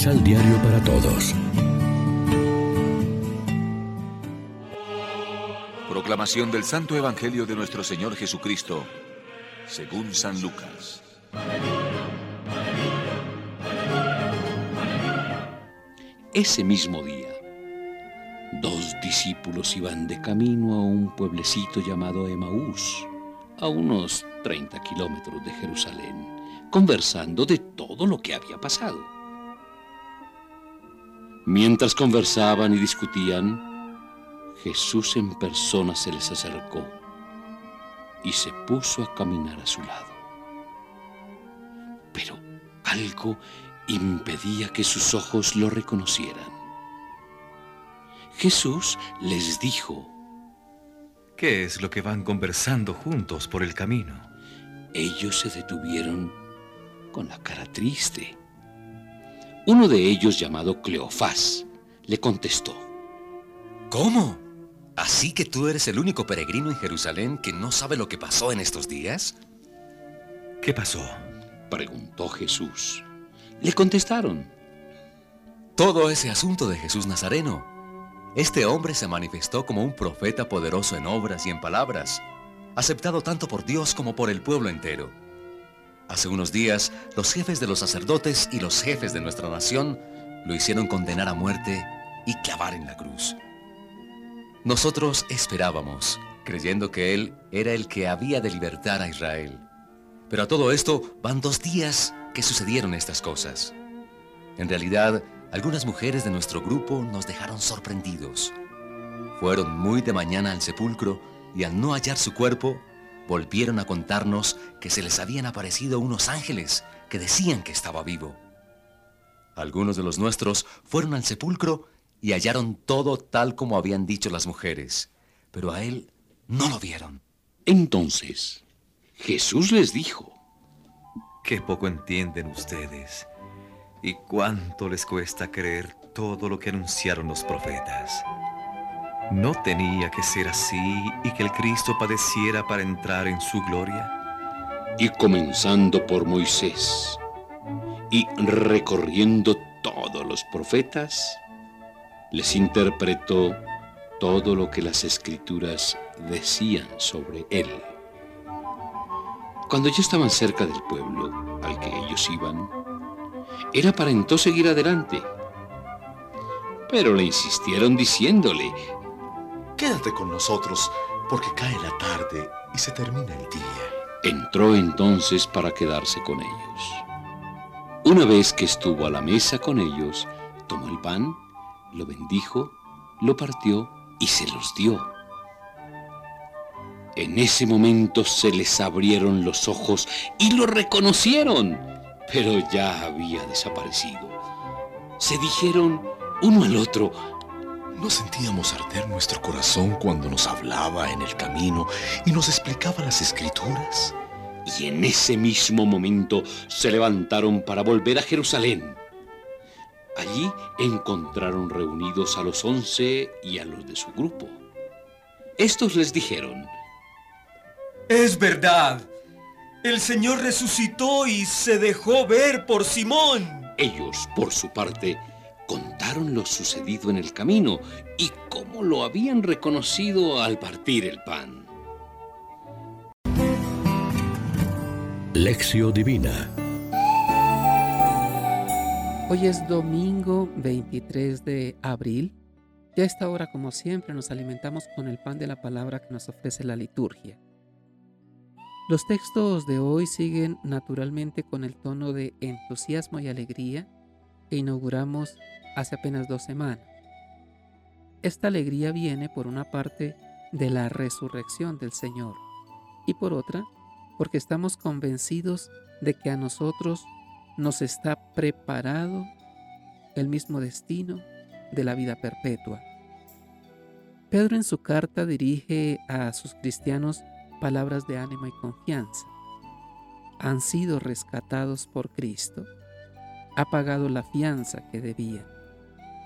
Misal Diario para Todos. Proclamación del Santo Evangelio de nuestro Señor Jesucristo, según San Lucas. Ese mismo día, dos discípulos iban de camino a un pueblecito llamado Emaús, a unos 30 kilómetros de Jerusalén, conversando de todo lo que había pasado. Mientras conversaban y discutían, Jesús en persona se les acercó y se puso a caminar a su lado. Pero algo impedía que sus ojos lo reconocieran. Jesús les dijo, ¿Qué es lo que van conversando juntos por el camino? Ellos se detuvieron con la cara triste. Uno de ellos, llamado Cleofás, le contestó. ¿Cómo? ¿Así que tú eres el único peregrino en Jerusalén que no sabe lo que pasó en estos días? ¿Qué pasó? preguntó Jesús. Le contestaron. Todo ese asunto de Jesús Nazareno. Este hombre se manifestó como un profeta poderoso en obras y en palabras, aceptado tanto por Dios como por el pueblo entero. Hace unos días, los jefes de los sacerdotes y los jefes de nuestra nación lo hicieron condenar a muerte y clavar en la cruz. Nosotros esperábamos, creyendo que Él era el que había de libertar a Israel. Pero a todo esto van dos días que sucedieron estas cosas. En realidad, algunas mujeres de nuestro grupo nos dejaron sorprendidos. Fueron muy de mañana al sepulcro y al no hallar su cuerpo, volvieron a contarnos que se les habían aparecido unos ángeles que decían que estaba vivo. Algunos de los nuestros fueron al sepulcro y hallaron todo tal como habían dicho las mujeres, pero a él no lo vieron. Entonces, Jesús les dijo, Qué poco entienden ustedes y cuánto les cuesta creer todo lo que anunciaron los profetas. ¿No tenía que ser así y que el Cristo padeciera para entrar en su gloria? Y comenzando por Moisés y recorriendo todos los profetas, les interpretó todo lo que las escrituras decían sobre él. Cuando ya estaban cerca del pueblo al que ellos iban, él aparentó seguir adelante. Pero le insistieron diciéndole, Quédate con nosotros, porque cae la tarde y se termina el día. Entró entonces para quedarse con ellos. Una vez que estuvo a la mesa con ellos, tomó el pan, lo bendijo, lo partió y se los dio. En ese momento se les abrieron los ojos y lo reconocieron, pero ya había desaparecido. Se dijeron uno al otro, ¿No sentíamos arder nuestro corazón cuando nos hablaba en el camino y nos explicaba las escrituras? Y en ese mismo momento se levantaron para volver a Jerusalén. Allí encontraron reunidos a los once y a los de su grupo. Estos les dijeron, Es verdad, el Señor resucitó y se dejó ver por Simón. Ellos, por su parte, contaron lo sucedido en el camino y cómo lo habían reconocido al partir el pan. Lección Divina Hoy es domingo 23 de abril. Ya a esta hora, como siempre, nos alimentamos con el pan de la palabra que nos ofrece la liturgia. Los textos de hoy siguen naturalmente con el tono de entusiasmo y alegría que inauguramos hace apenas dos semanas. Esta alegría viene por una parte de la resurrección del Señor y por otra porque estamos convencidos de que a nosotros nos está preparado el mismo destino de la vida perpetua. Pedro en su carta dirige a sus cristianos palabras de ánimo y confianza. Han sido rescatados por Cristo, ha pagado la fianza que debían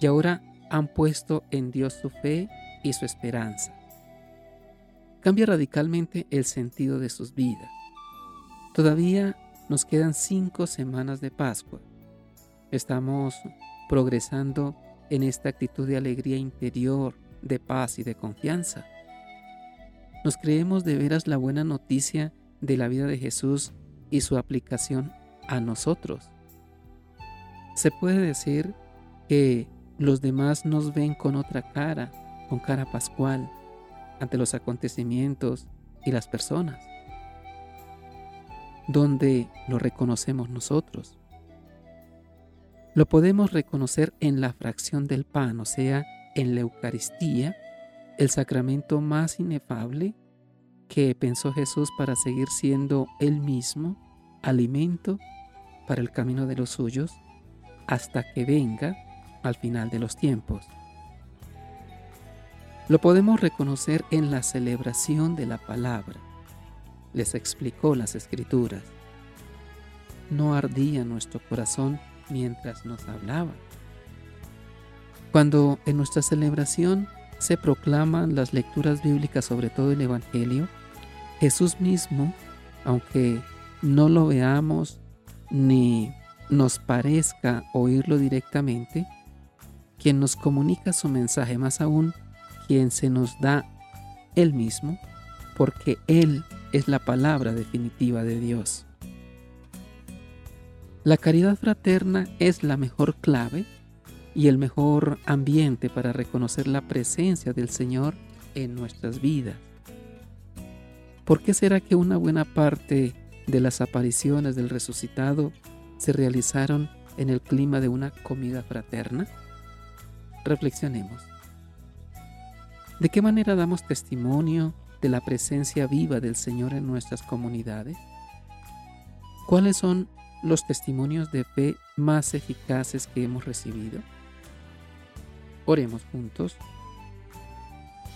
y ahora han puesto en Dios su fe y su esperanza. Cambia radicalmente el sentido de sus vidas. Todavía nos quedan cinco semanas de Pascua Estamos progresando en esta actitud de alegría interior, de paz y de confianza. Nos creemos de veras la buena noticia de la vida de Jesús y su aplicación a nosotros. Se puede decir que los demás nos ven con otra cara, con cara pascual, ante los acontecimientos y las personas, donde lo reconocemos nosotros. Lo podemos reconocer en la fracción del pan, o sea, en la Eucaristía, el sacramento más inefable que pensó Jesús para seguir siendo Él mismo alimento para el camino de los suyos hasta que venga al final de los tiempos. Lo podemos reconocer en la celebración de la palabra. Les explicó las escrituras. No ardía nuestro corazón mientras nos hablaba. Cuando en nuestra celebración se proclaman las lecturas bíblicas, sobre todo el Evangelio, Jesús mismo, aunque no lo veamos ni nos parezca oírlo directamente, quien nos comunica su mensaje, más aún quien se nos da Él mismo, porque Él es la palabra definitiva de Dios. La caridad fraterna es la mejor clave y el mejor ambiente para reconocer la presencia del Señor en nuestras vidas. ¿Por qué será que una buena parte de las apariciones del resucitado se realizaron en el clima de una comida fraterna? Reflexionemos. ¿De qué manera damos testimonio de la presencia viva del Señor en nuestras comunidades? ¿Cuáles son los testimonios de fe más eficaces que hemos recibido? Oremos juntos.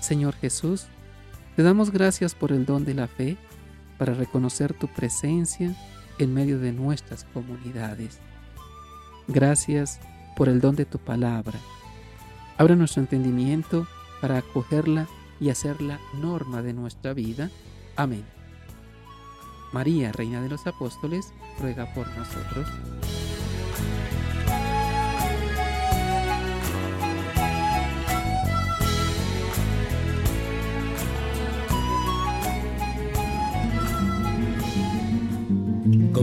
Señor Jesús, te damos gracias por el don de la fe para reconocer tu presencia en medio de nuestras comunidades. Gracias por el don de tu palabra. Abre nuestro entendimiento para acogerla y hacerla norma de nuestra vida. Amén. María, Reina de los Apóstoles, ruega por nosotros.